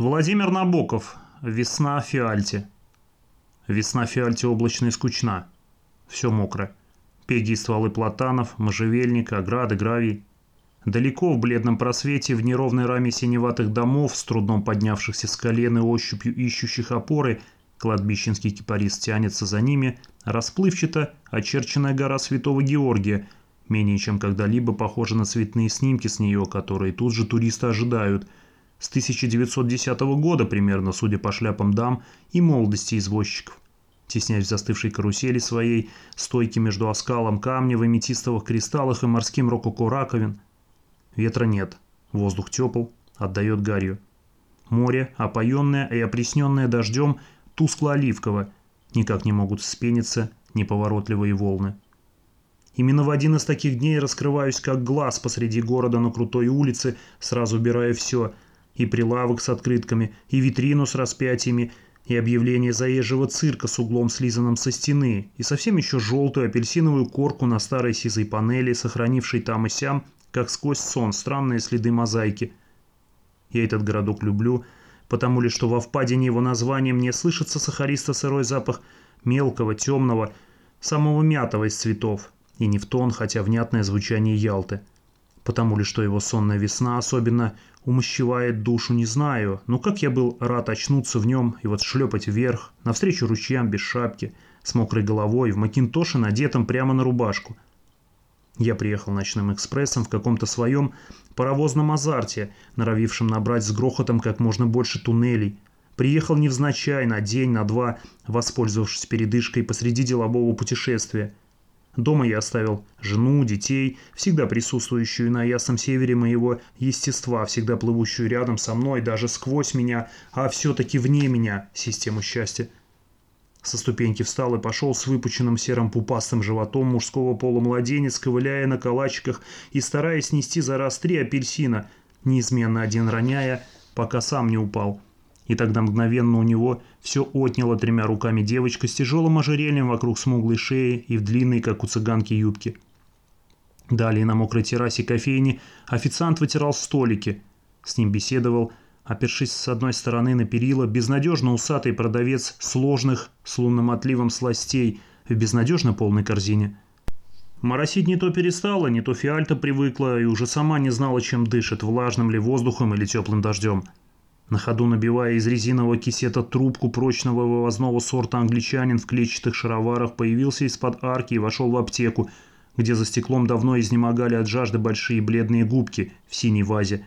Владимир Набоков. Весна в Фиальте. Весна в Фиальте облачная и скучна. Все мокро. Пеги и стволы платанов, можжевельник, ограды, гравий. Далеко в бледном просвете, в неровной раме синеватых домов, с трудом поднявшихся с колен и ощупью ищущих опоры, кладбищенский кипарис тянется за ними, расплывчато очерченная гора Святого Георгия, менее чем когда-либо похожа на цветные снимки с нее, которые тут же туристы ожидают – с 1910 года примерно, судя по шляпам дам и молодости извозчиков. Теснясь в застывшей карусели своей, стойки между оскалом камня в аметистовых кристаллах и морским рококо раковин. Ветра нет, воздух тепл, отдает гарью. Море, опоенное и опресненное дождем, тускло-оливково, никак не могут вспениться неповоротливые волны. Именно в один из таких дней раскрываюсь как глаз посреди города на крутой улице, сразу убирая все – и прилавок с открытками, и витрину с распятиями, и объявление заезжего цирка с углом, слизанным со стены, и совсем еще желтую апельсиновую корку на старой сизой панели, сохранившей там и сям, как сквозь сон, странные следы мозаики. Я этот городок люблю, потому ли что во впадине его названия мне слышится сахаристо-сырой запах мелкого, темного, самого мятого из цветов, и не в тон, хотя внятное звучание Ялты – Потому ли, что его сонная весна особенно умощевает душу, не знаю, но как я был рад очнуться в нем и вот шлепать вверх, навстречу ручьям без шапки, с мокрой головой, в макинтоше, надетом прямо на рубашку. Я приехал ночным экспрессом в каком-то своем паровозном азарте, норовившем набрать с грохотом как можно больше туннелей. Приехал невзначай на день, на два, воспользовавшись передышкой посреди делового путешествия – Дома я оставил жену, детей, всегда присутствующую на ясном севере моего естества, всегда плывущую рядом со мной, даже сквозь меня, а все-таки вне меня, систему счастья. Со ступеньки встал и пошел с выпученным серым пупастым животом мужского пола младенец, ковыляя на калачиках и стараясь нести за раз три апельсина, неизменно один роняя, пока сам не упал. И тогда мгновенно у него все отняло тремя руками девочка с тяжелым ожерельем вокруг смуглой шеи и в длинной, как у цыганки, юбке. Далее на мокрой террасе кофейни официант вытирал столики. С ним беседовал, опершись с одной стороны на перила, безнадежно усатый продавец сложных с лунным отливом сластей в безнадежно полной корзине. Моросить не то перестала, не то фиальта привыкла и уже сама не знала, чем дышит, влажным ли воздухом или теплым дождем. На ходу набивая из резинового кисета трубку прочного вывозного сорта англичанин в клетчатых шароварах появился из-под арки и вошел в аптеку, где за стеклом давно изнемогали от жажды большие бледные губки в синей вазе.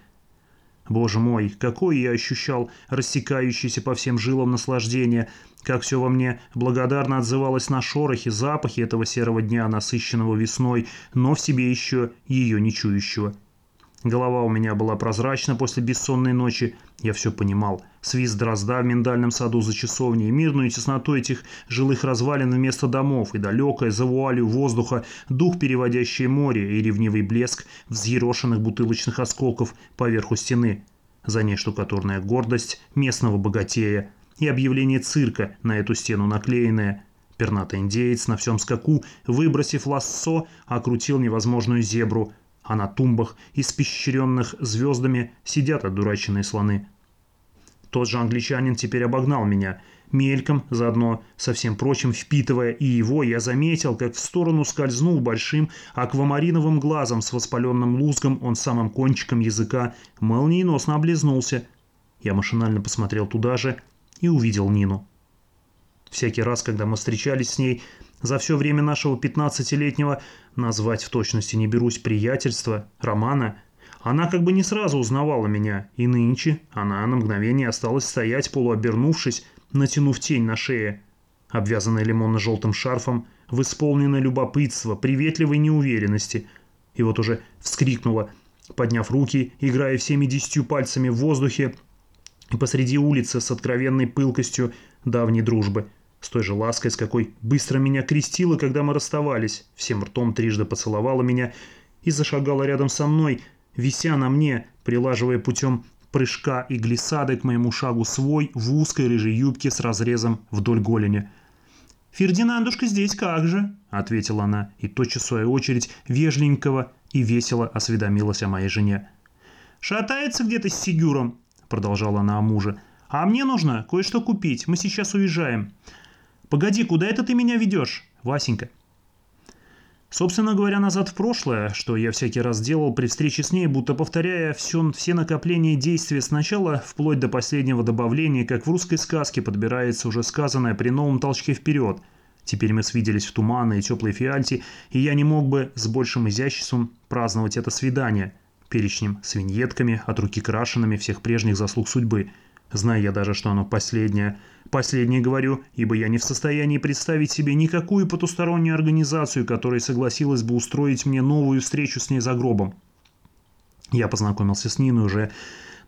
Боже мой, какое я ощущал рассекающееся по всем жилам наслаждение, как все во мне благодарно отзывалось на шорохи, запахи этого серого дня, насыщенного весной, но в себе еще ее не чующего. Голова у меня была прозрачна после бессонной ночи. Я все понимал. Свист дрозда в миндальном саду за часовней, мирную тесноту этих жилых развалин вместо домов, и далекое за вуалью воздуха дух, переводящий море, и ревнивый блеск взъерошенных бутылочных осколков поверху стены. За ней штукатурная гордость местного богатея и объявление цирка на эту стену наклеенное. Пернатый индеец на всем скаку, выбросив лассо, окрутил невозможную зебру – а на тумбах, испещренных звездами, сидят одураченные слоны. Тот же англичанин теперь обогнал меня, мельком, заодно со всем прочим впитывая и его, я заметил, как в сторону скользнул большим аквамариновым глазом с воспаленным лузгом, он самым кончиком языка молниеносно облизнулся. Я машинально посмотрел туда же и увидел Нину. Всякий раз, когда мы встречались с ней, за все время нашего 15-летнего, назвать в точности не берусь, приятельства, романа, она как бы не сразу узнавала меня, и нынче она на мгновение осталась стоять, полуобернувшись, натянув тень на шее, обвязанная лимонно-желтым шарфом, в исполненное любопытство, приветливой неуверенности. И вот уже вскрикнула, подняв руки, играя всеми десятью пальцами в воздухе, посреди улицы с откровенной пылкостью давней дружбы – с той же лаской, с какой быстро меня крестила, когда мы расставались, всем ртом трижды поцеловала меня и зашагала рядом со мной, вися на мне, прилаживая путем прыжка и глиссады к моему шагу свой в узкой рыжей юбке с разрезом вдоль голени. «Фердинандушка здесь как же?» – ответила она, и тотчас в свою очередь вежленького и весело осведомилась о моей жене. «Шатается где-то с Сигюром?» – продолжала она о муже. «А мне нужно кое-что купить. Мы сейчас уезжаем». «Погоди, куда это ты меня ведешь, Васенька?» Собственно говоря, назад в прошлое, что я всякий раз делал при встрече с ней, будто повторяя все, все накопления действия сначала, вплоть до последнего добавления, как в русской сказке подбирается уже сказанное при новом толчке вперед. Теперь мы свиделись в туманной и теплой фиальте, и я не мог бы с большим изяществом праздновать это свидание, перечнем с виньетками, от руки крашенными всех прежних заслуг судьбы – Зная я даже, что оно последнее. Последнее говорю, ибо я не в состоянии представить себе никакую потустороннюю организацию, которая согласилась бы устроить мне новую встречу с ней за гробом. Я познакомился с Ниной уже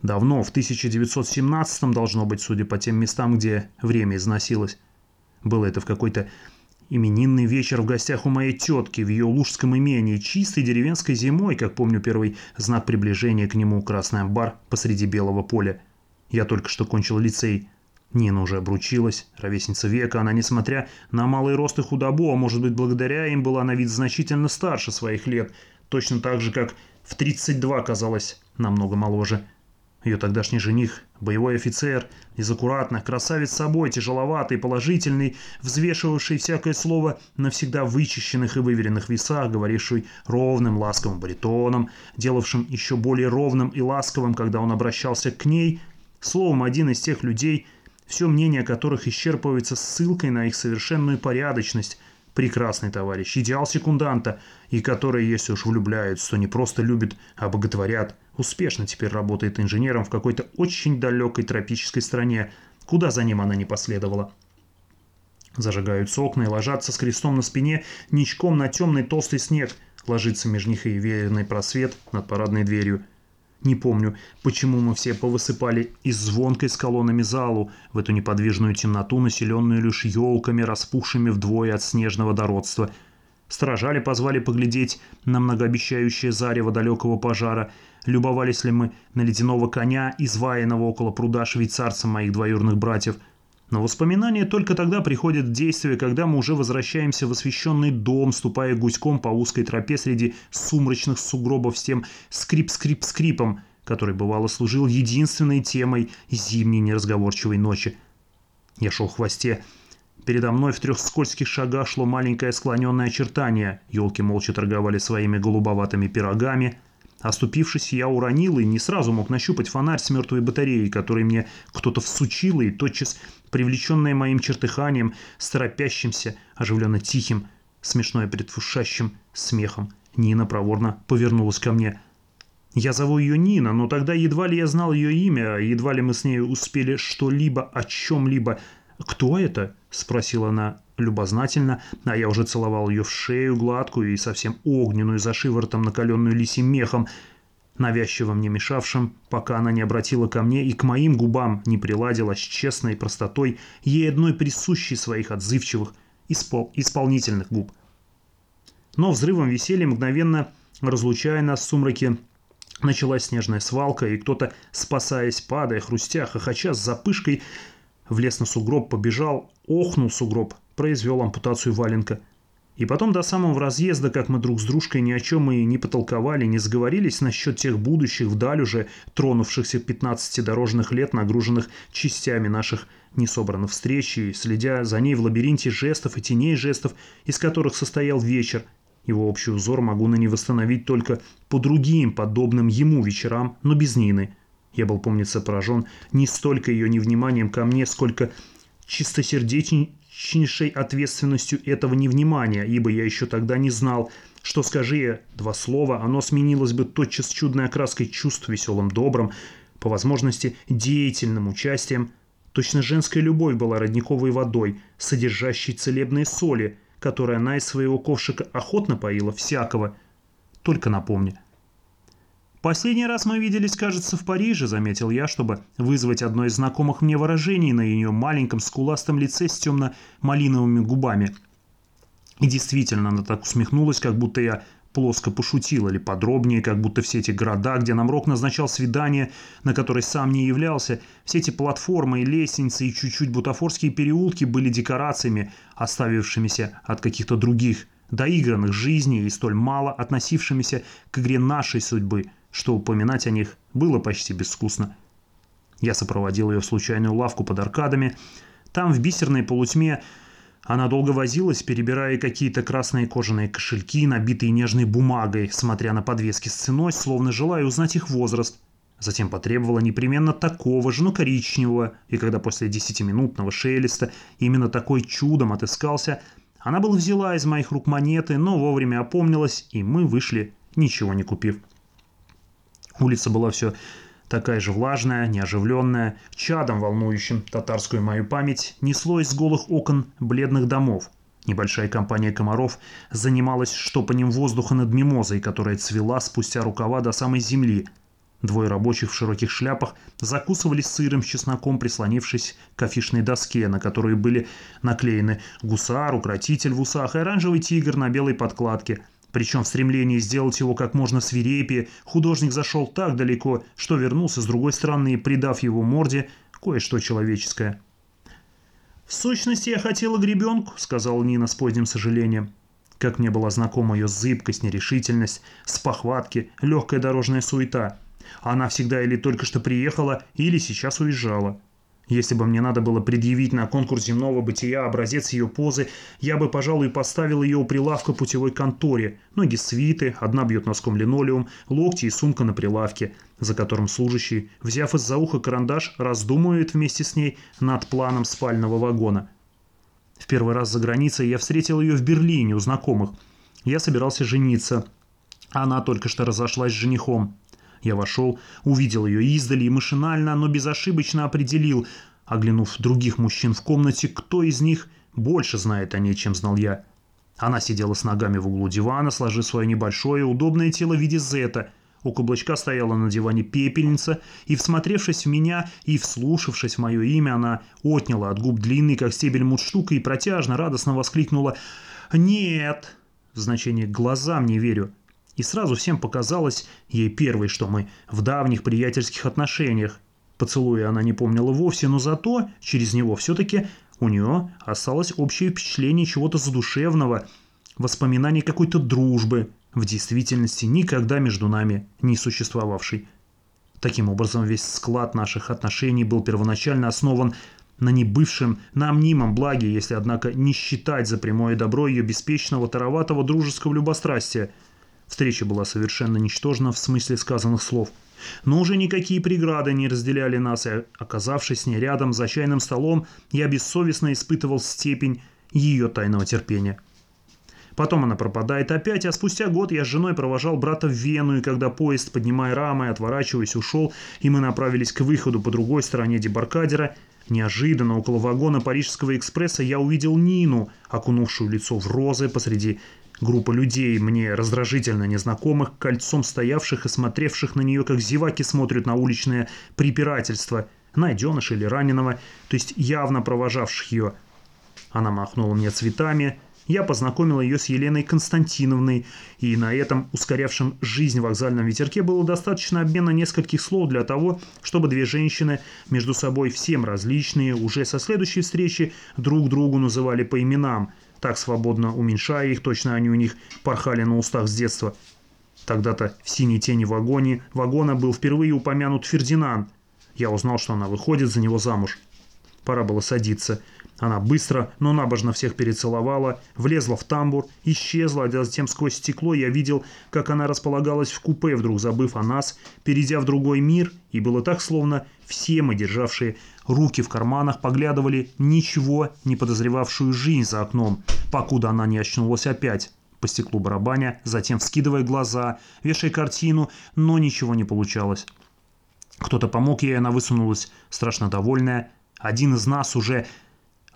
давно, в 1917 должно быть, судя по тем местам, где время износилось. Было это в какой-то именинный вечер в гостях у моей тетки в ее лужском имении, чистой деревенской зимой, как помню первый знак приближения к нему красный амбар посреди белого поля. Я только что кончил лицей. Нина уже обручилась, ровесница века. Она, несмотря на малый рост и худобу, а может быть благодаря им, была на вид значительно старше своих лет. Точно так же, как в 32 казалось намного моложе. Ее тогдашний жених, боевой офицер, из аккуратных, красавец собой, тяжеловатый, положительный, взвешивавший всякое слово на всегда вычищенных и выверенных весах, говоривший ровным, ласковым баритоном, делавшим еще более ровным и ласковым, когда он обращался к ней – Словом, один из тех людей, все мнение которых исчерпывается ссылкой на их совершенную порядочность, прекрасный товарищ, идеал секунданта, и которые, если уж влюбляются, то не просто любят, а боготворят, успешно теперь работает инженером в какой-то очень далекой тропической стране, куда за ним она не последовала. Зажигаются окна и ложатся с крестом на спине ничком на темный толстый снег, ложится между них и верный просвет над парадной дверью – не помню, почему мы все повысыпали из звонкой с колоннами залу в эту неподвижную темноту, населенную лишь елками, распухшими вдвое от снежного дородства. Стражали позвали поглядеть на многообещающее зарево далекого пожара. Любовались ли мы на ледяного коня, изваянного около пруда швейцарца моих двоюрных братьев – но воспоминания только тогда приходят в действие, когда мы уже возвращаемся в освещенный дом, ступая гуськом по узкой тропе среди сумрачных сугробов с тем скрип-скрип-скрипом, который бывало служил единственной темой зимней неразговорчивой ночи. Я шел в хвосте. Передо мной в трех скользких шагах шло маленькое склоненное очертание. Елки молча торговали своими голубоватыми пирогами – Оступившись, я уронил и не сразу мог нащупать фонарь с мертвой батареей, который мне кто-то всучил, и тотчас, привлеченная моим чертыханием, торопящимся, оживленно тихим, смешное предвкушающим смехом, Нина проворно повернулась ко мне. Я зову ее Нина, но тогда едва ли я знал ее имя, едва ли мы с ней успели что-либо о чем-либо. «Кто это?» – спросила она любознательно, а я уже целовал ее в шею, гладкую и совсем огненную, за шиворотом накаленную лисим мехом, навязчиво мне мешавшим, пока она не обратила ко мне и к моим губам не приладила с честной простотой, ей одной присущей своих отзывчивых, испол исполнительных губ. Но взрывом веселья, мгновенно разлучая нас в сумраке, началась снежная свалка, и кто-то, спасаясь, падая, хрустя, хохоча с запышкой, влез на сугроб, побежал, охнул сугроб, произвел ампутацию валенка. И потом до самого разъезда, как мы друг с дружкой ни о чем и не потолковали, не сговорились насчет тех будущих вдаль уже тронувшихся 15 дорожных лет, нагруженных частями наших несобранных встреч, и следя за ней в лабиринте жестов и теней жестов, из которых состоял вечер, его общий узор могу на не восстановить только по другим подобным ему вечерам, но без Нины. Я был, помнится, поражен не столько ее невниманием ко мне, сколько чистосердечнейшей ответственностью этого невнимания, ибо я еще тогда не знал, что скажи я два слова, оно сменилось бы тотчас чудной окраской чувств, веселым, добрым, по возможности деятельным участием. Точно женская любовь была родниковой водой, содержащей целебные соли, которые она из своего ковшика охотно поила всякого. Только напомни, «Последний раз мы виделись, кажется, в Париже», — заметил я, чтобы вызвать одно из знакомых мне выражений на ее маленьком скуластом лице с темно-малиновыми губами. И действительно, она так усмехнулась, как будто я плоско пошутил, или подробнее, как будто все эти города, где нам Рок назначал свидание, на которое сам не являлся, все эти платформы и лестницы и чуть-чуть бутафорские переулки были декорациями, оставившимися от каких-то других, доигранных жизней и столь мало относившимися к игре нашей судьбы – что упоминать о них было почти безвкусно. Я сопроводил ее в случайную лавку под аркадами. Там, в бисерной полутьме, она долго возилась, перебирая какие-то красные кожаные кошельки, набитые нежной бумагой, смотря на подвески с ценой, словно желая узнать их возраст. Затем потребовала непременно такого же, но коричневого, и когда после десятиминутного шелеста именно такой чудом отыскался, она была взяла из моих рук монеты, но вовремя опомнилась, и мы вышли, ничего не купив. Улица была все такая же влажная, неоживленная, чадом волнующим татарскую мою память, несло из голых окон бледных домов. Небольшая компания комаров занималась штопанием воздуха над мимозой, которая цвела спустя рукава до самой земли. Двое рабочих в широких шляпах закусывали сыром с чесноком, прислонившись к афишной доске, на которой были наклеены гусар, укротитель в усах и оранжевый тигр на белой подкладке – причем в стремлении сделать его как можно свирепее, художник зашел так далеко, что вернулся с другой стороны, придав его морде кое-что человеческое. «В сущности, я хотела гребенку», — сказала Нина с поздним сожалением. Как мне была знакома ее зыбкость, нерешительность, спохватки, легкая дорожная суета. Она всегда или только что приехала, или сейчас уезжала. Если бы мне надо было предъявить на конкурс земного бытия образец ее позы, я бы, пожалуй, поставил ее у прилавка путевой конторе. Ноги свиты, одна бьет носком линолеум, локти и сумка на прилавке, за которым служащий, взяв из-за уха карандаш, раздумывает вместе с ней над планом спального вагона. В первый раз за границей я встретил ее в Берлине у знакомых. Я собирался жениться. Она только что разошлась с женихом. Я вошел, увидел ее издали и машинально, но безошибочно определил, оглянув других мужчин в комнате, кто из них больше знает о ней, чем знал я. Она сидела с ногами в углу дивана, сложив свое небольшое, удобное тело в виде зета. У каблучка стояла на диване пепельница, и, всмотревшись в меня и вслушавшись в мое имя, она отняла от губ длинный, как стебель мундштука, и протяжно, радостно воскликнула «Нет!» в значении «глазам не верю». И сразу всем показалось ей первой, что мы в давних приятельских отношениях. Поцелуя она не помнила вовсе, но зато через него все-таки у нее осталось общее впечатление чего-то задушевного, воспоминаний какой-то дружбы, в действительности никогда между нами не существовавшей. Таким образом, весь склад наших отношений был первоначально основан на небывшем, на мнимом благе, если, однако, не считать за прямое добро ее беспечного, тароватого дружеского любострастия – Встреча была совершенно ничтожна в смысле сказанных слов. Но уже никакие преграды не разделяли нас, и, оказавшись с ней рядом за чайным столом, я бессовестно испытывал степень ее тайного терпения. Потом она пропадает опять, а спустя год я с женой провожал брата в Вену, и когда поезд, поднимая рамы, отворачиваясь, ушел, и мы направились к выходу по другой стороне дебаркадера, неожиданно около вагона Парижского экспресса я увидел Нину, окунувшую лицо в розы посреди Группа людей, мне раздражительно незнакомых, кольцом стоявших и смотревших на нее, как зеваки смотрят на уличное препирательство, найденыша или раненого, то есть явно провожавших ее. Она махнула мне цветами, я познакомил ее с Еленой Константиновной, и на этом ускорявшем жизнь вокзальном ветерке было достаточно обмена нескольких слов для того, чтобы две женщины, между собой всем различные, уже со следующей встречи друг другу называли по именам – так свободно уменьшая их, точно они у них порхали на устах с детства. Тогда-то в синей тени вагоне, вагона был впервые упомянут Фердинанд. Я узнал, что она выходит за него замуж. Пора было садиться. Она быстро, но набожно всех перецеловала, влезла в тамбур, исчезла, а затем сквозь стекло я видел, как она располагалась в купе, вдруг забыв о нас, перейдя в другой мир, и было так, словно все мы, державшие руки в карманах, поглядывали ничего не подозревавшую жизнь за окном, покуда она не очнулась опять по стеклу барабаня, затем вскидывая глаза, вешая картину, но ничего не получалось. Кто-то помог ей, она высунулась, страшно довольная. Один из нас уже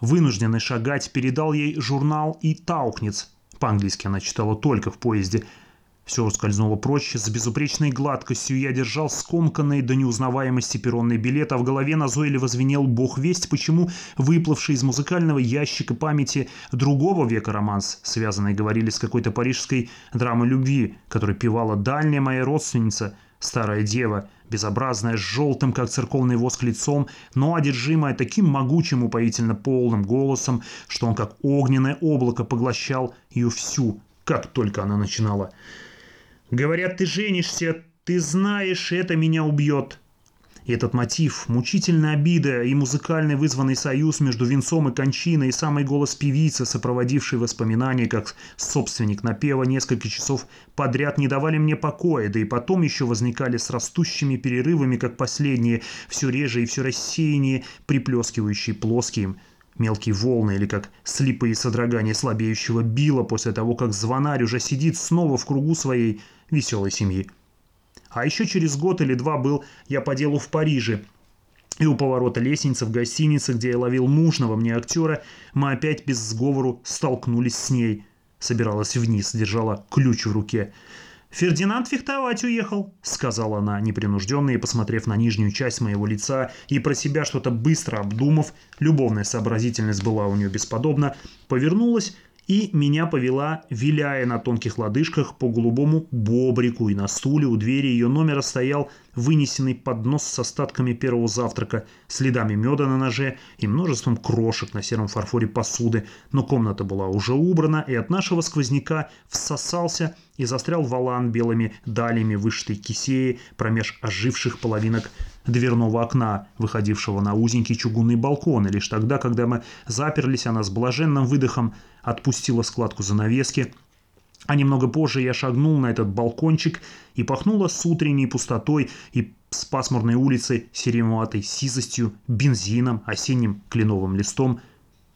вынужденный шагать, передал ей журнал и таукниц. По-английски она читала только в поезде. Все ускользнуло прочь, с безупречной гладкостью я держал скомканный до неузнаваемости перронный билет, а в голове назойливо звенел бог весть, почему выплывший из музыкального ящика памяти другого века романс, связанный, говорили, с какой-то парижской драмой любви, который певала дальняя моя родственница, старая дева, безобразная, с желтым, как церковный воск лицом, но одержимая таким могучим упоительно полным голосом, что он как огненное облако поглощал ее всю, как только она начинала. «Говорят, ты женишься, ты знаешь, это меня убьет». И этот мотив, мучительная обида и музыкальный вызванный союз между венцом и кончиной, и самый голос певицы, сопроводивший воспоминания, как собственник напева несколько часов подряд не давали мне покоя, да и потом еще возникали с растущими перерывами, как последние, все реже и все рассеяннее, приплескивающие плоским мелкие волны или как слепые содрогания слабеющего била после того, как звонарь уже сидит снова в кругу своей веселой семьи. А еще через год или два был я по делу в Париже. И у поворота лестницы в гостинице, где я ловил нужного мне актера, мы опять без сговору столкнулись с ней. Собиралась вниз, держала ключ в руке. «Фердинанд фехтовать уехал», — сказала она, непринужденно и посмотрев на нижнюю часть моего лица и про себя что-то быстро обдумав, любовная сообразительность была у нее бесподобна, повернулась и меня повела, виляя на тонких лодыжках по голубому бобрику, и на стуле у двери ее номера стоял вынесенный поднос с остатками первого завтрака, следами меда на ноже и множеством крошек на сером фарфоре посуды, но комната была уже убрана, и от нашего сквозняка всосался и застрял валан белыми далями вышитой кисеи промеж оживших половинок дверного окна, выходившего на узенький чугунный балкон, и лишь тогда, когда мы заперлись, она с блаженным выдохом отпустила складку занавески, а немного позже я шагнул на этот балкончик и пахнуло с утренней пустотой и с пасмурной улицы серемоватой сизостью, бензином, осенним кленовым листом.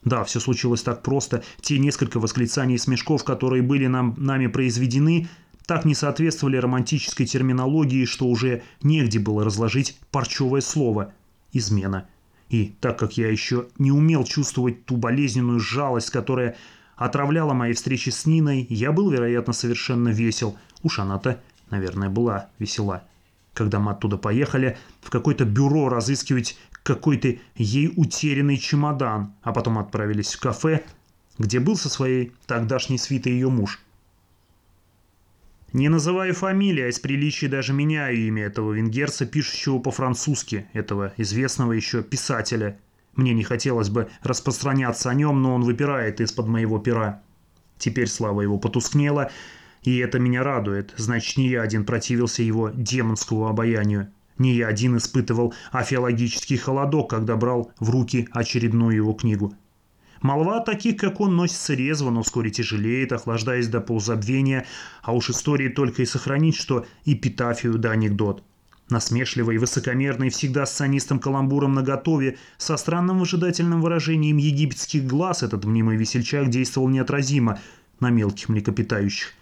Да, все случилось так просто. Те несколько восклицаний и смешков, которые были нам, нами произведены, так не соответствовали романтической терминологии, что уже негде было разложить парчевое слово «измена». И так как я еще не умел чувствовать ту болезненную жалость, которая отравляла мои встречи с Ниной, я был, вероятно, совершенно весел. Уж она-то, наверное, была весела. Когда мы оттуда поехали, в какое-то бюро разыскивать какой-то ей утерянный чемодан, а потом отправились в кафе, где был со своей тогдашней свитой ее муж. Не называю фамилии, а из приличия даже меняю имя этого венгерца, пишущего по-французски, этого известного еще писателя. Мне не хотелось бы распространяться о нем, но он выпирает из-под моего пера. Теперь слава его потускнела, и это меня радует. Значит, не я один противился его демонскому обаянию. Не я один испытывал афиологический холодок, когда брал в руки очередную его книгу. Молва таких, как он, носится резво, но вскоре тяжелеет, охлаждаясь до полузабвения, а уж истории только и сохранить, что эпитафию да анекдот. Насмешливый, высокомерный, всегда с санистым каламбуром наготове, со странным выжидательным выражением египетских глаз этот мнимый весельчак действовал неотразимо на мелких млекопитающих.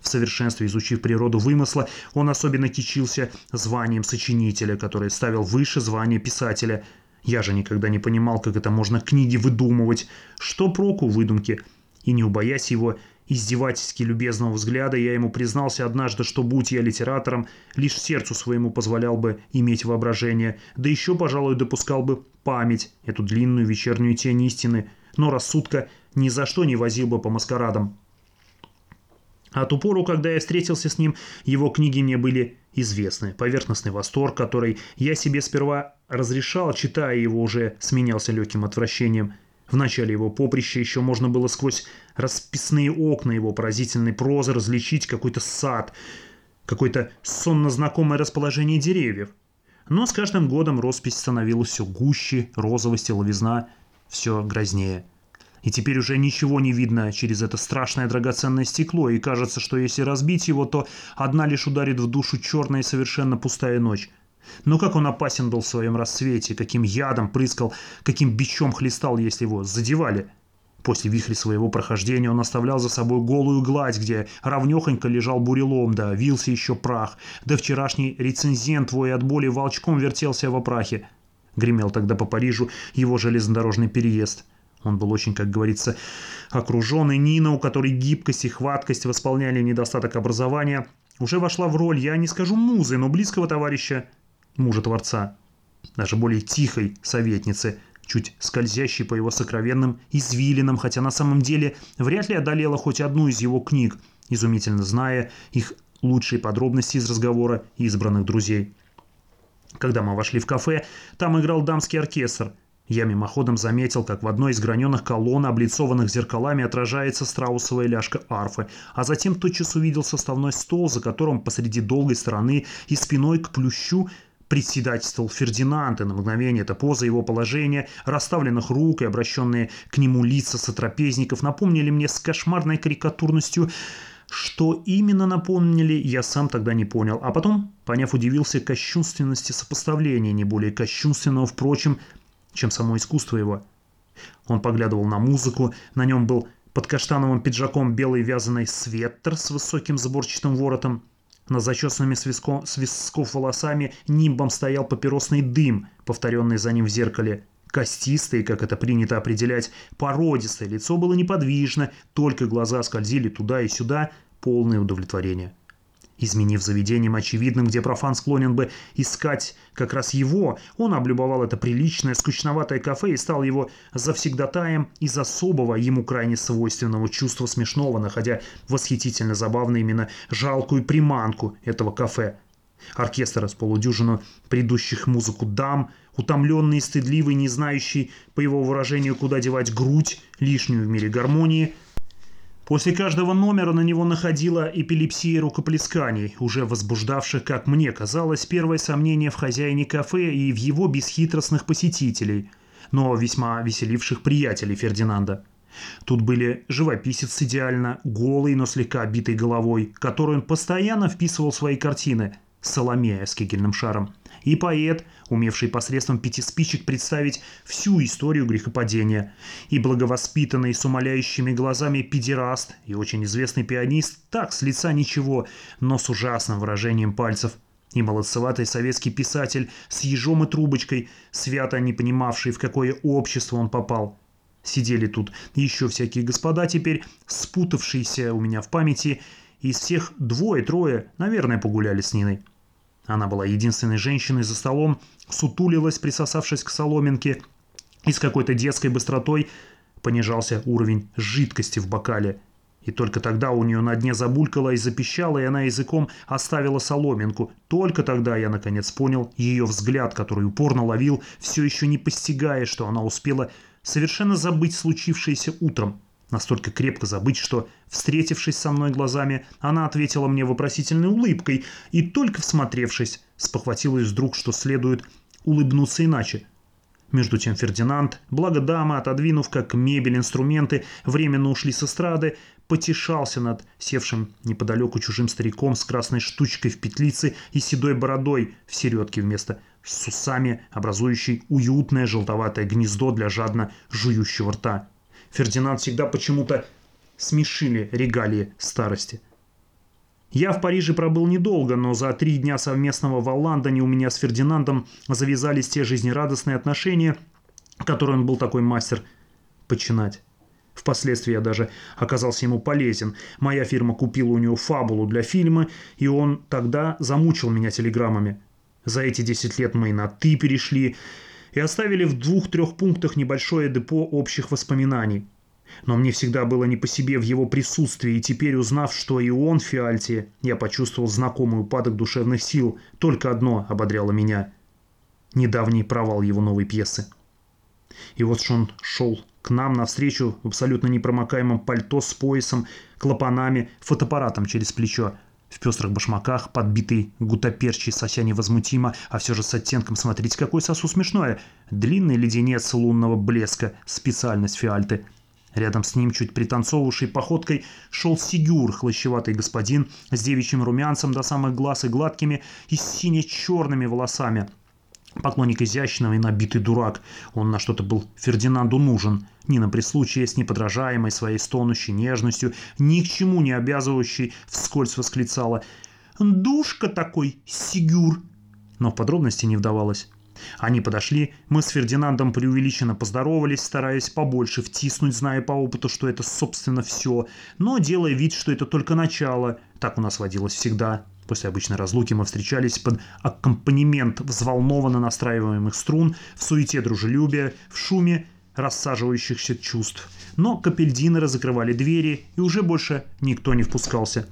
В совершенстве изучив природу вымысла, он особенно кичился званием сочинителя, которое ставил выше звания писателя – я же никогда не понимал, как это можно книги выдумывать. Что проку выдумки? И не убоясь его издевательски любезного взгляда, я ему признался однажды, что будь я литератором, лишь сердцу своему позволял бы иметь воображение, да еще, пожалуй, допускал бы память, эту длинную вечернюю тень истины, но рассудка ни за что не возил бы по маскарадам. А ту пору, когда я встретился с ним, его книги мне были известны. Поверхностный восторг, который я себе сперва разрешал, читая его, уже сменялся легким отвращением. В начале его поприща еще можно было сквозь расписные окна его поразительной прозы различить какой-то сад, какое-то сонно знакомое расположение деревьев. Но с каждым годом роспись становилась все гуще, розовость и ловизна все грознее – и теперь уже ничего не видно через это страшное драгоценное стекло, и кажется, что если разбить его, то одна лишь ударит в душу черная и совершенно пустая ночь. Но как он опасен был в своем рассвете, каким ядом прыскал, каким бичом хлестал, если его задевали. После вихря своего прохождения он оставлял за собой голую гладь, где равнехонько лежал бурелом, да вился еще прах, да вчерашний рецензент твой от боли волчком вертелся во прахе. Гремел тогда по Парижу его железнодорожный переезд – он был очень, как говорится, окруженный. Нина, у которой гибкость и хваткость восполняли недостаток образования, уже вошла в роль, я не скажу музы, но близкого товарища, мужа Творца. Даже более тихой советницы, чуть скользящей по его сокровенным извилинам, хотя на самом деле вряд ли одолела хоть одну из его книг, изумительно зная их лучшие подробности из разговора избранных друзей. Когда мы вошли в кафе, там играл дамский оркестр – я мимоходом заметил, как в одной из граненых колонн, облицованных зеркалами, отражается страусовая ляжка арфы, а затем тотчас увидел составной стол, за которым посреди долгой стороны и спиной к плющу председательствовал Фердинанд, и на мгновение эта поза его положения, расставленных рук и обращенные к нему лица сотрапезников напомнили мне с кошмарной карикатурностью что именно напомнили, я сам тогда не понял. А потом, поняв, удивился кощунственности сопоставления, не более кощунственного, впрочем, чем само искусство его. Он поглядывал на музыку, на нем был под каштановым пиджаком белый вязаный светтер с высоким заборчатым воротом. На зачесанными с висков волосами нимбом стоял папиросный дым, повторенный за ним в зеркале. Костистое, как это принято определять, породистое лицо было неподвижно, только глаза скользили туда и сюда, полное удовлетворение. Изменив заведением очевидным, где профан склонен бы искать как раз его, он облюбовал это приличное, скучноватое кафе и стал его завсегдатаем из особого, ему крайне свойственного чувства смешного, находя восхитительно забавно именно жалкую приманку этого кафе. Оркестр из полудюжину предыдущих музыку дам, утомленный стыдливый, не знающий, по его выражению, куда девать грудь, лишнюю в мире гармонии – После каждого номера на него находила эпилепсия рукоплесканий, уже возбуждавших, как мне казалось, первое сомнение в хозяине кафе и в его бесхитростных посетителей, но весьма веселивших приятелей Фердинанда. Тут были живописец идеально, голый, но слегка обитой головой, которую он постоянно вписывал в свои картины, Соломея с кегельным шаром – и поэт, умевший посредством пяти спичек представить всю историю грехопадения, и благовоспитанный с умоляющими глазами педераст и очень известный пианист, так с лица ничего, но с ужасным выражением пальцев – и молодцеватый советский писатель с ежом и трубочкой, свято не понимавший, в какое общество он попал. Сидели тут еще всякие господа теперь, спутавшиеся у меня в памяти, из всех двое-трое, наверное, погуляли с Ниной. Она была единственной женщиной за столом, сутулилась, присосавшись к соломинке, и с какой-то детской быстротой понижался уровень жидкости в бокале. И только тогда у нее на дне забулькало и запищало, и она языком оставила соломинку. Только тогда я, наконец, понял ее взгляд, который упорно ловил, все еще не постигая, что она успела совершенно забыть случившееся утром. Настолько крепко забыть, что, встретившись со мной глазами, она ответила мне вопросительной улыбкой и только всмотревшись, спохватилась вдруг, что следует улыбнуться иначе. Между тем Фердинанд, благо дамы, отодвинув как мебель инструменты, временно ушли с эстрады, потешался над севшим неподалеку чужим стариком с красной штучкой в петлице и седой бородой в середке вместо с усами, образующей уютное желтоватое гнездо для жадно жующего рта. Фердинанд всегда почему-то смешили регалии старости. Я в Париже пробыл недолго, но за три дня совместного в Лондоне у меня с Фердинандом завязались те жизнерадостные отношения, которые он был такой мастер починать. Впоследствии я даже оказался ему полезен. Моя фирма купила у него фабулу для фильма, и он тогда замучил меня телеграммами. За эти 10 лет мы и на «ты» перешли, и оставили в двух-трех пунктах небольшое депо общих воспоминаний. Но мне всегда было не по себе в его присутствии, и теперь, узнав, что и он в Фиальте, я почувствовал знакомый упадок душевных сил. Только одно ободряло меня – недавний провал его новой пьесы. И вот он шел к нам навстречу в абсолютно непромокаемом пальто с поясом, клапанами, фотоаппаратом через плечо – в пестрых башмаках, подбитый гутоперчий, сося невозмутимо, а все же с оттенком «смотрите, какой сосу смешное!» Длинный леденец лунного блеска, специальность фиальты. Рядом с ним, чуть пританцовывавшей походкой, шел Сигюр, хлощеватый господин, с девичьим румянцем до самых глаз и гладкими, и с сине-черными волосами – Поклонник изящного и набитый дурак. Он на что-то был Фердинанду нужен. Нина при случае с неподражаемой своей стонущей нежностью, ни к чему не обязывающей, вскользь восклицала «Душка такой, Сигюр!» Но в подробности не вдавалась. Они подошли, мы с Фердинандом преувеличенно поздоровались, стараясь побольше втиснуть, зная по опыту, что это собственно все, но делая вид, что это только начало. Так у нас водилось всегда. После обычной разлуки мы встречались под аккомпанемент взволнованно настраиваемых струн, в суете дружелюбия, в шуме рассаживающихся чувств. Но капельдинеры закрывали двери, и уже больше никто не впускался.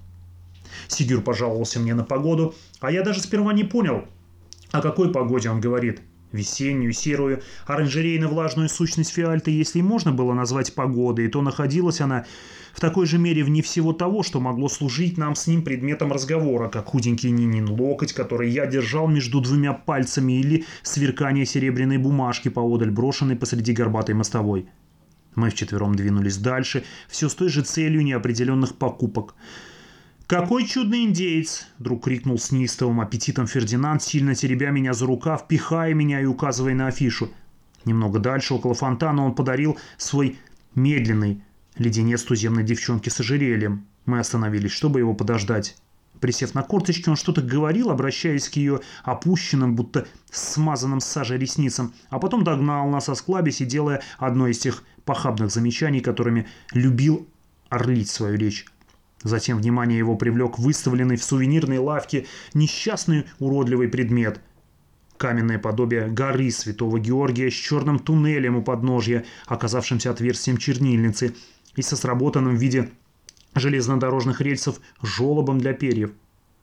Сигюр пожаловался мне на погоду, а я даже сперва не понял, о какой погоде он говорит. Весеннюю, серую, оранжерейно-влажную сущность фиальты, если и можно было назвать погодой, то находилась она в такой же мере вне всего того, что могло служить нам с ним предметом разговора, как худенький Нинин локоть, который я держал между двумя пальцами, или сверкание серебряной бумажки поодаль, брошенной посреди горбатой мостовой. Мы вчетвером двинулись дальше, все с той же целью неопределенных покупок. «Какой чудный индеец!» — вдруг крикнул с неистовым аппетитом Фердинанд, сильно теребя меня за рукав, пихая меня и указывая на афишу. Немного дальше, около фонтана, он подарил свой медленный леденец туземной девчонки с ожерельем. Мы остановились, чтобы его подождать. Присев на корточки, он что-то говорил, обращаясь к ее опущенным, будто смазанным сажей ресницам, а потом догнал нас, осклабясь и делая одно из тех похабных замечаний, которыми любил орлить свою речь. Затем внимание его привлек выставленный в сувенирной лавке несчастный уродливый предмет. Каменное подобие горы Святого Георгия с черным туннелем у подножья, оказавшимся отверстием чернильницы, и со сработанным в виде железнодорожных рельсов желобом для перьев.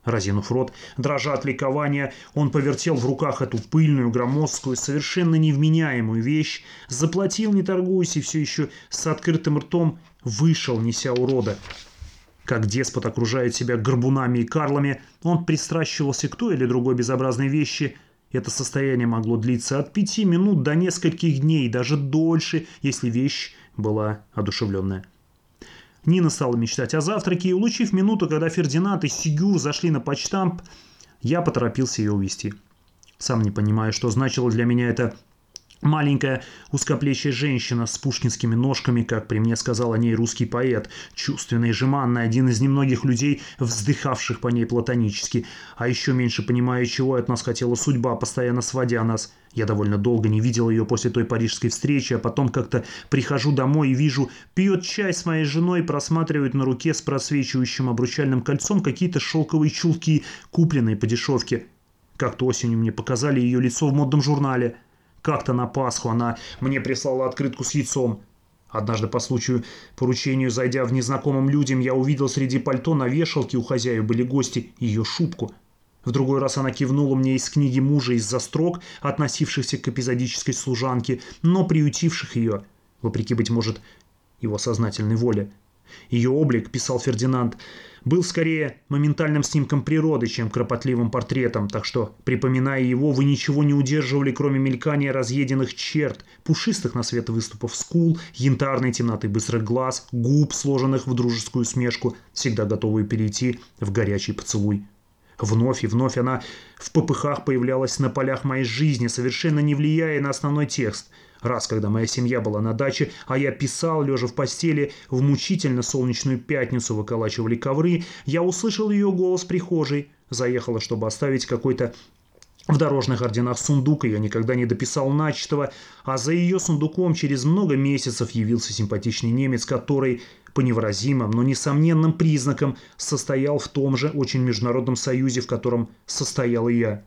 Разинув рот, дрожа от ликования, он повертел в руках эту пыльную, громоздкую, совершенно невменяемую вещь, заплатил, не торгуясь, и все еще с открытым ртом вышел, неся урода. Как деспот окружает себя горбунами и карлами, он пристращивался к той или другой безобразной вещи. Это состояние могло длиться от пяти минут до нескольких дней, даже дольше, если вещь была одушевленная. Нина стала мечтать о завтраке, и, улучив минуту, когда Фердинанд и Сигюр зашли на почтамп, я поторопился ее увести. Сам не понимаю, что значило для меня это Маленькая узкоплечья женщина с пушкинскими ножками, как при мне сказал о ней русский поэт, чувственный и жеманный, один из немногих людей, вздыхавших по ней платонически, а еще меньше понимая, чего от нас хотела судьба, постоянно сводя нас. Я довольно долго не видел ее после той парижской встречи, а потом как-то прихожу домой и вижу, пьет чай с моей женой, просматривает на руке с просвечивающим обручальным кольцом какие-то шелковые чулки, купленные по дешевке. Как-то осенью мне показали ее лицо в модном журнале – как-то на Пасху она мне прислала открытку с яйцом. Однажды по случаю поручению, зайдя в незнакомым людям, я увидел среди пальто на вешалке у хозяев были гости ее шубку. В другой раз она кивнула мне из книги мужа из-за строк, относившихся к эпизодической служанке, но приютивших ее, вопреки, быть может, его сознательной воле. Ее облик, писал Фердинанд, был скорее моментальным снимком природы, чем кропотливым портретом, так что, припоминая его, вы ничего не удерживали, кроме мелькания разъеденных черт, пушистых на свет выступов скул, янтарной темноты быстрых глаз, губ, сложенных в дружескую смешку, всегда готовые перейти в горячий поцелуй. Вновь и вновь она в попыхах появлялась на полях моей жизни, совершенно не влияя на основной текст. Раз, когда моя семья была на даче, а я писал, лежа в постели, в мучительно солнечную пятницу выколачивали ковры, я услышал ее голос прихожей. Заехала, чтобы оставить какой-то в дорожных орденах сундук я никогда не дописал начатого, а за ее сундуком через много месяцев явился симпатичный немец, который по невыразимым, но несомненным признакам состоял в том же очень международном союзе, в котором состоял и я.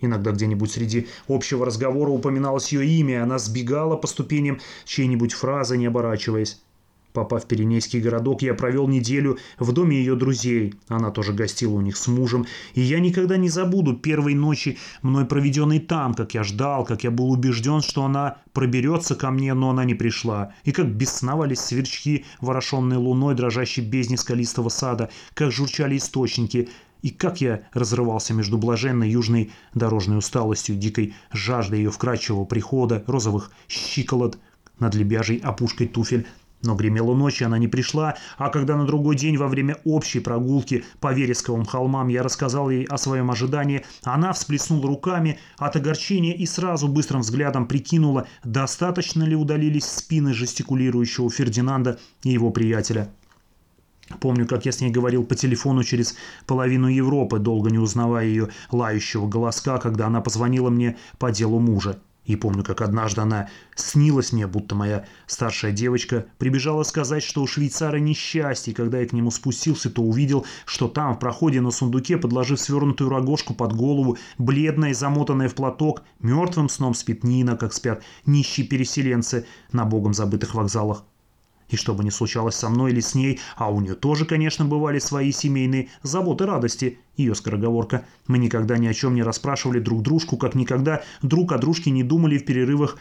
Иногда где-нибудь среди общего разговора упоминалось ее имя, и она сбегала по ступеням чьей-нибудь фразы, не оборачиваясь. Попав в Пиренейский городок, я провел неделю в доме ее друзей. Она тоже гостила у них с мужем. И я никогда не забуду первой ночи, мной проведенной там, как я ждал, как я был убежден, что она проберется ко мне, но она не пришла. И как бесновались сверчки, ворошенные луной, дрожащей бездни скалистого сада, как журчали источники, и как я разрывался между блаженной южной дорожной усталостью, дикой жаждой ее вкрадчивого прихода, розовых щиколот над лебяжей опушкой туфель, но гремела ночь, и она не пришла, а когда на другой день во время общей прогулки по вересковым холмам я рассказал ей о своем ожидании, она всплеснула руками от огорчения и сразу быстрым взглядом прикинула, достаточно ли удалились спины жестикулирующего Фердинанда и его приятеля. Помню, как я с ней говорил по телефону через половину Европы, долго не узнавая ее лающего голоска, когда она позвонила мне по делу мужа. И помню, как однажды она снилась мне, будто моя старшая девочка прибежала сказать, что у швейцара несчастье. Когда я к нему спустился, то увидел, что там, в проходе на сундуке, подложив свернутую рогожку под голову, бледная и замотанная в платок, мертвым сном спит Нина, как спят нищие переселенцы на богом забытых вокзалах. И что бы ни случалось со мной или с ней, а у нее тоже, конечно, бывали свои семейные заботы, радости, ее скороговорка, мы никогда ни о чем не расспрашивали друг дружку, как никогда друг о дружке не думали в перерывах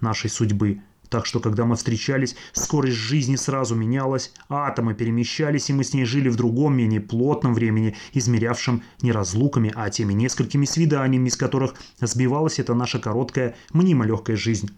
нашей судьбы. Так что, когда мы встречались, скорость жизни сразу менялась, атомы перемещались, и мы с ней жили в другом, менее плотном времени, измерявшем не разлуками, а теми несколькими свиданиями, из которых сбивалась эта наша короткая, мнимо легкая жизнь.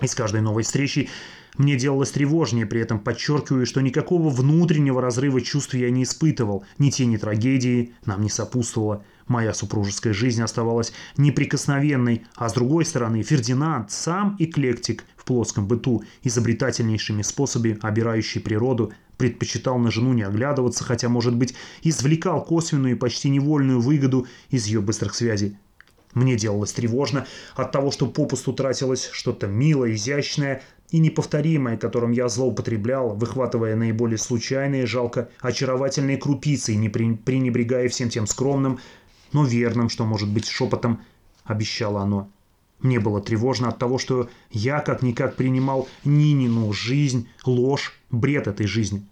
И с каждой новой встречей мне делалось тревожнее, при этом подчеркиваю, что никакого внутреннего разрыва чувств я не испытывал, ни тени трагедии нам не сопутствовало. Моя супружеская жизнь оставалась неприкосновенной, а с другой стороны Фердинанд сам эклектик в плоском быту, изобретательнейшими способами обирающий природу, предпочитал на жену не оглядываться, хотя, может быть, извлекал косвенную и почти невольную выгоду из ее быстрых связей. Мне делалось тревожно от того, что попусту тратилось что-то милое, изящное, и неповторимое, которым я злоупотреблял, выхватывая наиболее случайные, жалко очаровательные крупицы не пренебрегая всем тем скромным, но верным, что может быть шепотом, обещало оно. Мне было тревожно от того, что я как-никак принимал Нинину жизнь, ложь, бред этой жизни.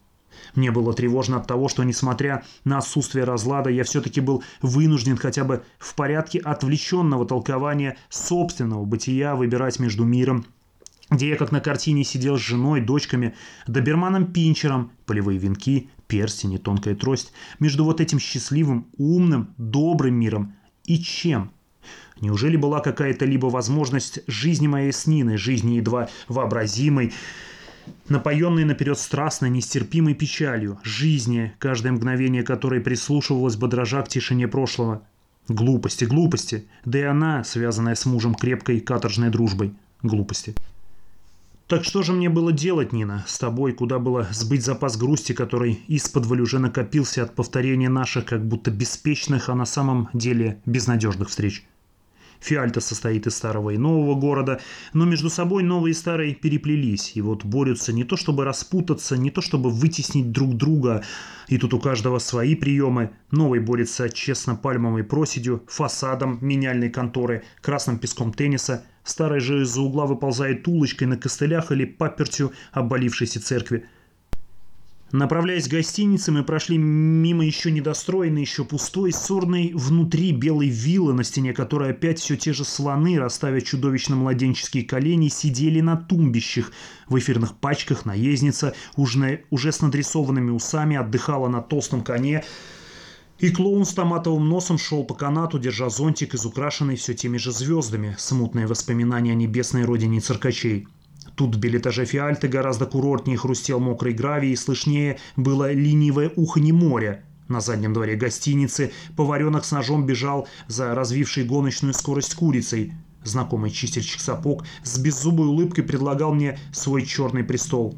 Мне было тревожно от того, что, несмотря на отсутствие разлада, я все-таки был вынужден хотя бы в порядке отвлеченного толкования собственного бытия выбирать между миром где я, как на картине, сидел с женой, дочками, доберманом Пинчером, полевые венки, перстень и тонкая трость, между вот этим счастливым, умным, добрым миром и чем? Неужели была какая-то либо возможность жизни моей с Ниной, жизни едва вообразимой, напоенной наперед страстной, нестерпимой печалью, жизни, каждое мгновение которой прислушивалась бы дрожа к тишине прошлого? Глупости, глупости, да и она, связанная с мужем крепкой каторжной дружбой, глупости. Так что же мне было делать, Нина, с тобой, куда было сбыть запас грусти, который из-под уже накопился от повторения наших как будто беспечных, а на самом деле безнадежных встреч? Фиальта состоит из старого и нового города, но между собой новый и старый переплелись, и вот борются не то чтобы распутаться, не то чтобы вытеснить друг друга, и тут у каждого свои приемы. Новый борется честно пальмовой проседью, фасадом меняльной конторы, красным песком тенниса – Старый же из-за угла выползает улочкой на костылях или папертью обвалившейся церкви. Направляясь к гостинице, мы прошли мимо еще недостроенной, еще пустой, сорной внутри белой виллы, на стене которой опять все те же слоны, расставив чудовищно младенческие колени, сидели на тумбищах. В эфирных пачках наездница, уже с надрисованными усами, отдыхала на толстом коне, и клоун с томатовым носом шел по канату, держа зонтик из украшенной все теми же звездами, смутные воспоминания о небесной родине циркачей. Тут в билетаже Фиальты гораздо курортнее хрустел мокрый гравий и слышнее было ленивое уханье моря. На заднем дворе гостиницы поваренок с ножом бежал за развившей гоночную скорость курицей. Знакомый чистильщик сапог с беззубой улыбкой предлагал мне свой черный престол.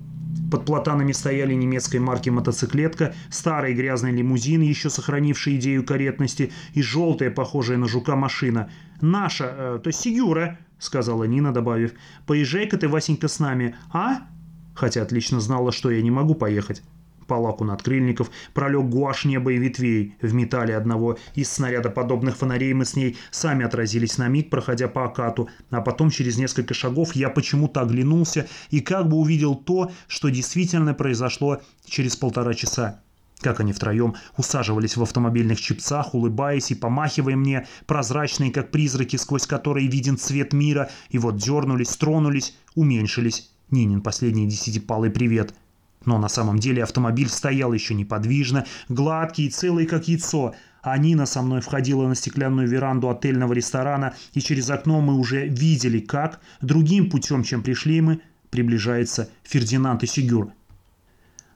Под платанами стояли немецкой марки мотоциклетка, старый грязный лимузин, еще сохранивший идею каретности, и желтая, похожая на жука машина. «Наша, э, то есть Сигюра», — сказала Нина, добавив. «Поезжай-ка ты, Васенька, с нами, а?» Хотя отлично знала, что я не могу поехать. По лаку надкрыльников пролег гуашь неба и ветвей. В металле одного из снарядоподобных фонарей мы с ней сами отразились на миг, проходя по окату, а потом через несколько шагов я почему-то оглянулся и как бы увидел то, что действительно произошло через полтора часа. Как они втроем усаживались в автомобильных чипцах, улыбаясь и помахивая мне, прозрачные, как призраки, сквозь которые виден цвет мира, и вот дернулись, тронулись, уменьшились. Нинин последний десятипалый привет – но на самом деле автомобиль стоял еще неподвижно, гладкий и целый как яйцо, а Нина со мной входила на стеклянную веранду отельного ресторана, и через окно мы уже видели, как, другим путем, чем пришли мы, приближается Фердинанд и Сигюр.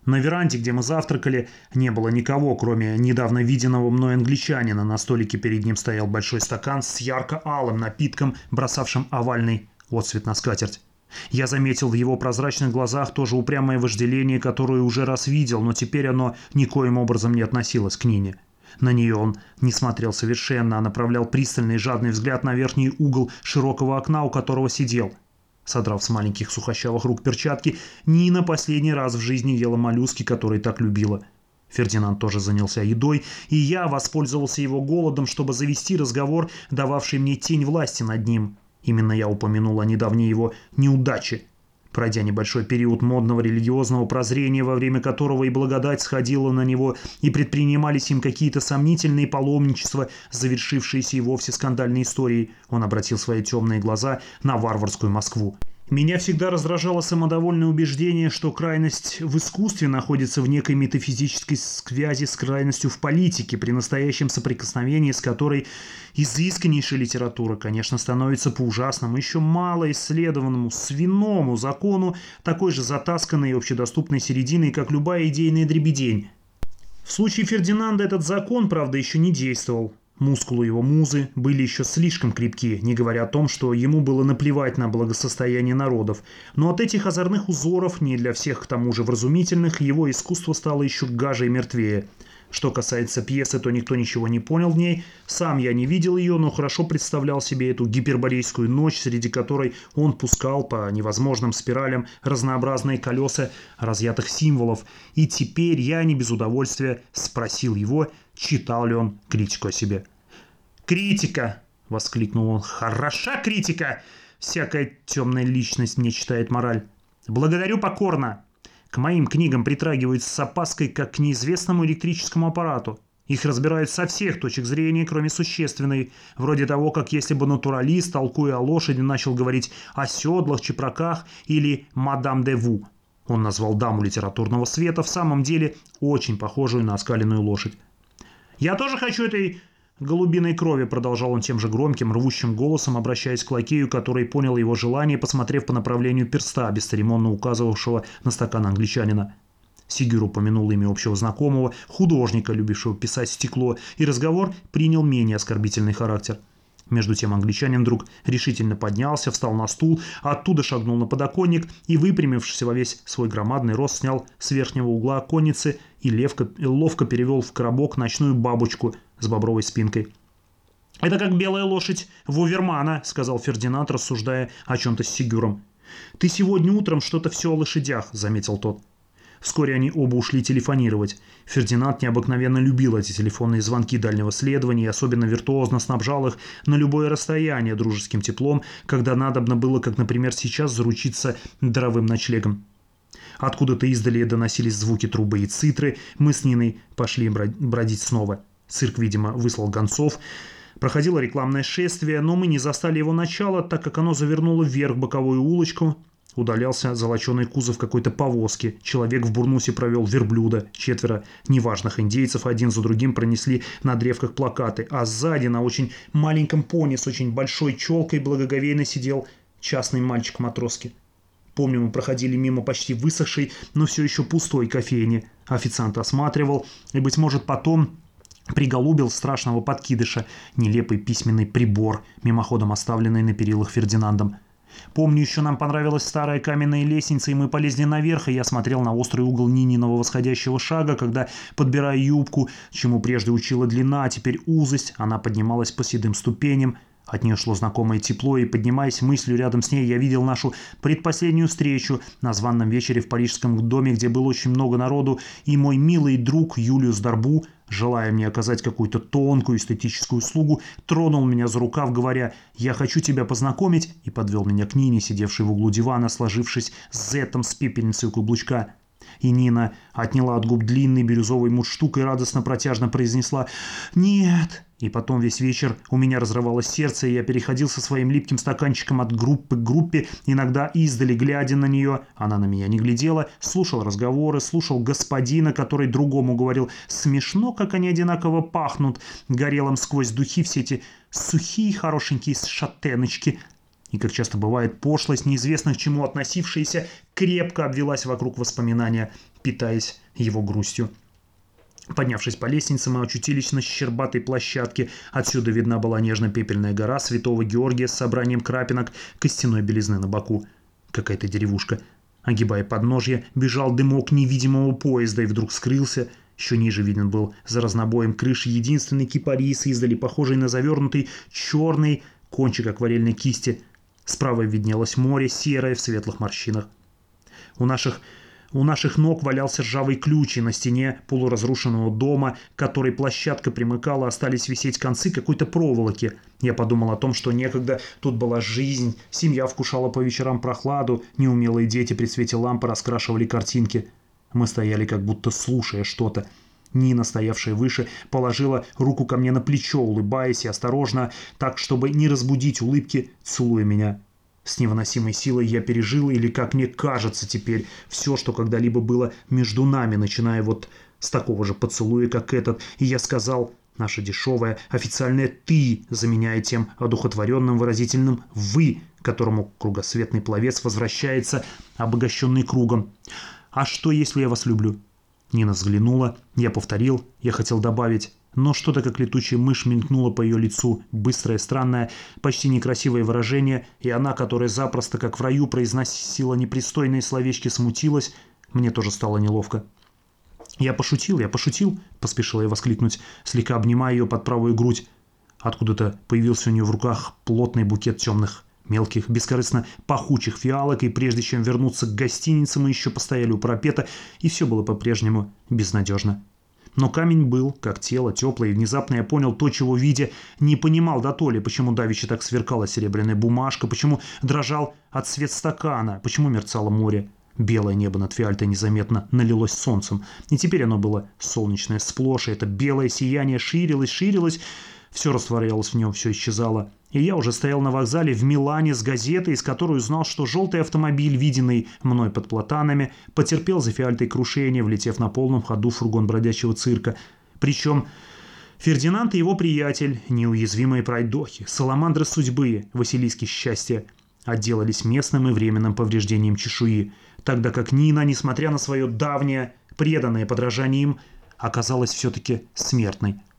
На веранде, где мы завтракали, не было никого, кроме недавно виденного мной англичанина. На столике перед ним стоял большой стакан с ярко-алым напитком, бросавшим овальный отцвет на скатерть. Я заметил в его прозрачных глазах тоже упрямое вожделение, которое уже раз видел, но теперь оно никоим образом не относилось к Нине. На нее он не смотрел совершенно, а направлял пристальный жадный взгляд на верхний угол широкого окна, у которого сидел. Содрав с маленьких сухощавых рук перчатки, Нина последний раз в жизни ела моллюски, которые так любила. Фердинанд тоже занялся едой, и я воспользовался его голодом, чтобы завести разговор, дававший мне тень власти над ним. Именно я упомянул о недавней его неудаче. Пройдя небольшой период модного религиозного прозрения, во время которого и благодать сходила на него, и предпринимались им какие-то сомнительные паломничества, завершившиеся и вовсе скандальной историей, он обратил свои темные глаза на варварскую Москву. Меня всегда раздражало самодовольное убеждение, что крайность в искусстве находится в некой метафизической связи с крайностью в политике, при настоящем соприкосновении с которой изысканнейшая литература, конечно, становится по ужасному, еще мало исследованному, свиному закону, такой же затасканной и общедоступной серединой, как любая идейная дребедень. В случае Фердинанда этот закон, правда, еще не действовал. Мускулы его музы были еще слишком крепки, не говоря о том, что ему было наплевать на благосостояние народов. Но от этих озорных узоров, не для всех к тому же вразумительных, его искусство стало еще гаже и мертвее. Что касается пьесы, то никто ничего не понял в ней. Сам я не видел ее, но хорошо представлял себе эту гиперборейскую ночь, среди которой он пускал по невозможным спиралям разнообразные колеса разъятых символов. И теперь я не без удовольствия спросил его, читал ли он критику о себе. «Критика!» — воскликнул он. «Хороша критика! Всякая темная личность не читает мораль. Благодарю покорно. К моим книгам притрагиваются с опаской, как к неизвестному электрическому аппарату. Их разбирают со всех точек зрения, кроме существенной, вроде того, как если бы натуралист, толкуя о лошади, начал говорить о седлах, чепраках или «мадам де Ву». Он назвал даму литературного света в самом деле очень похожую на оскаленную лошадь. «Я тоже хочу этой голубиной крови», — продолжал он тем же громким, рвущим голосом, обращаясь к лакею, который понял его желание, посмотрев по направлению перста, бесцеремонно указывавшего на стакан англичанина. Сигюр упомянул имя общего знакомого, художника, любившего писать стекло, и разговор принял менее оскорбительный характер. Между тем англичанин вдруг решительно поднялся, встал на стул, оттуда шагнул на подоконник и, выпрямившись во весь свой громадный рост, снял с верхнего угла конницы и ловко перевел в коробок ночную бабочку с бобровой спинкой. «Это как белая лошадь Вувермана», — сказал Фердинанд, рассуждая о чем-то с Сигюром. «Ты сегодня утром что-то все о лошадях», — заметил тот. Вскоре они оба ушли телефонировать. Фердинанд необыкновенно любил эти телефонные звонки дальнего следования и особенно виртуозно снабжал их на любое расстояние дружеским теплом, когда надобно было, как, например, сейчас, заручиться даровым ночлегом. Откуда-то издали доносились звуки трубы и цитры. Мы с Ниной пошли бродить снова. Цирк, видимо, выслал гонцов. Проходило рекламное шествие, но мы не застали его начала, так как оно завернуло вверх боковую улочку, Удалялся золоченый кузов какой-то повозки. Человек в бурнусе провел верблюда. Четверо неважных индейцев один за другим пронесли на древках плакаты. А сзади на очень маленьком пони с очень большой челкой благоговейно сидел частный мальчик матроски. Помню, мы проходили мимо почти высохшей, но все еще пустой кофейни. Официант осматривал, и, быть может, потом приголубил страшного подкидыша нелепый письменный прибор, мимоходом оставленный на перилах Фердинандом. Помню, еще нам понравилась старая каменная лестница, и мы полезли наверх, и я смотрел на острый угол Нининого восходящего шага, когда, подбирая юбку, чему прежде учила длина, а теперь узость, она поднималась по седым ступеням. От нее шло знакомое тепло, и, поднимаясь мыслью рядом с ней, я видел нашу предпоследнюю встречу на званном вечере в парижском доме, где было очень много народу, и мой милый друг Юлиус Дарбу – желая мне оказать какую-то тонкую эстетическую услугу, тронул меня за рукав, говоря «Я хочу тебя познакомить» и подвел меня к Нине, сидевшей в углу дивана, сложившись с зетом с пепельницей у каблучка. И Нина отняла от губ длинный бирюзовый мундштук и радостно протяжно произнесла «Нет». И потом весь вечер у меня разрывалось сердце, и я переходил со своим липким стаканчиком от группы к группе, иногда издали, глядя на нее. Она на меня не глядела, слушал разговоры, слушал господина, который другому говорил «Смешно, как они одинаково пахнут», горелым сквозь духи все эти сухие хорошенькие шатеночки. И, как часто бывает, пошлость, неизвестно к чему относившаяся, крепко обвелась вокруг воспоминания, питаясь его грустью. Поднявшись по лестнице, мы очутились на щербатой площадке. Отсюда видна была нежно-пепельная гора Святого Георгия с собранием крапинок костяной белизны на боку. Какая-то деревушка. Огибая подножье, бежал дымок невидимого поезда и вдруг скрылся. Еще ниже виден был за разнобоем крыши единственный кипарис, издали похожий на завернутый черный кончик акварельной кисти. Справа виднелось море, серое в светлых морщинах. У наших У наших ног валялся ржавый ключ, и на стене полуразрушенного дома, которой площадка примыкала, остались висеть концы какой-то проволоки. Я подумал о том, что некогда тут была жизнь, семья вкушала по вечерам прохладу, неумелые дети при свете лампы раскрашивали картинки. Мы стояли как будто слушая что-то. Нина, стоявшая выше, положила руку ко мне на плечо, улыбаясь и осторожно, так, чтобы не разбудить улыбки, целуя меня. С невыносимой силой я пережил, или, как мне кажется теперь, все, что когда-либо было между нами, начиная вот с такого же поцелуя, как этот, и я сказал, наше дешевое официальное «ты», заменяя тем одухотворенным выразительным «вы», которому кругосветный пловец возвращается, обогащенный кругом. «А что, если я вас люблю?» Нина взглянула, я повторил, я хотел добавить, но что-то как летучая мышь мелькнуло по ее лицу, быстрое, странное, почти некрасивое выражение, и она, которая запросто, как в раю, произносила непристойные словечки, смутилась, мне тоже стало неловко. «Я пошутил, я пошутил», — поспешила я воскликнуть, слегка обнимая ее под правую грудь. Откуда-то появился у нее в руках плотный букет темных мелких, бескорыстно пахучих фиалок, и прежде чем вернуться к гостинице, мы еще постояли у парапета, и все было по-прежнему безнадежно. Но камень был, как тело, теплый, и внезапно я понял то, чего видя не понимал до то ли, почему давеча так сверкала серебряная бумажка, почему дрожал от свет стакана, почему мерцало море. Белое небо над Фиальтой незаметно налилось солнцем, и теперь оно было солнечное сплошь, и это белое сияние ширилось, ширилось, все растворялось в нем, все исчезало. И я уже стоял на вокзале в Милане с газетой, из которой узнал, что желтый автомобиль, виденный мной под платанами, потерпел за фиальтой крушение, влетев на полном ходу в фургон бродячего цирка. Причем Фердинанд и его приятель, неуязвимые пройдохи, саламандры судьбы, Василийски счастья, отделались местным и временным повреждением чешуи, тогда как Нина, несмотря на свое давнее, преданное подражание им, оказалась все-таки смертной –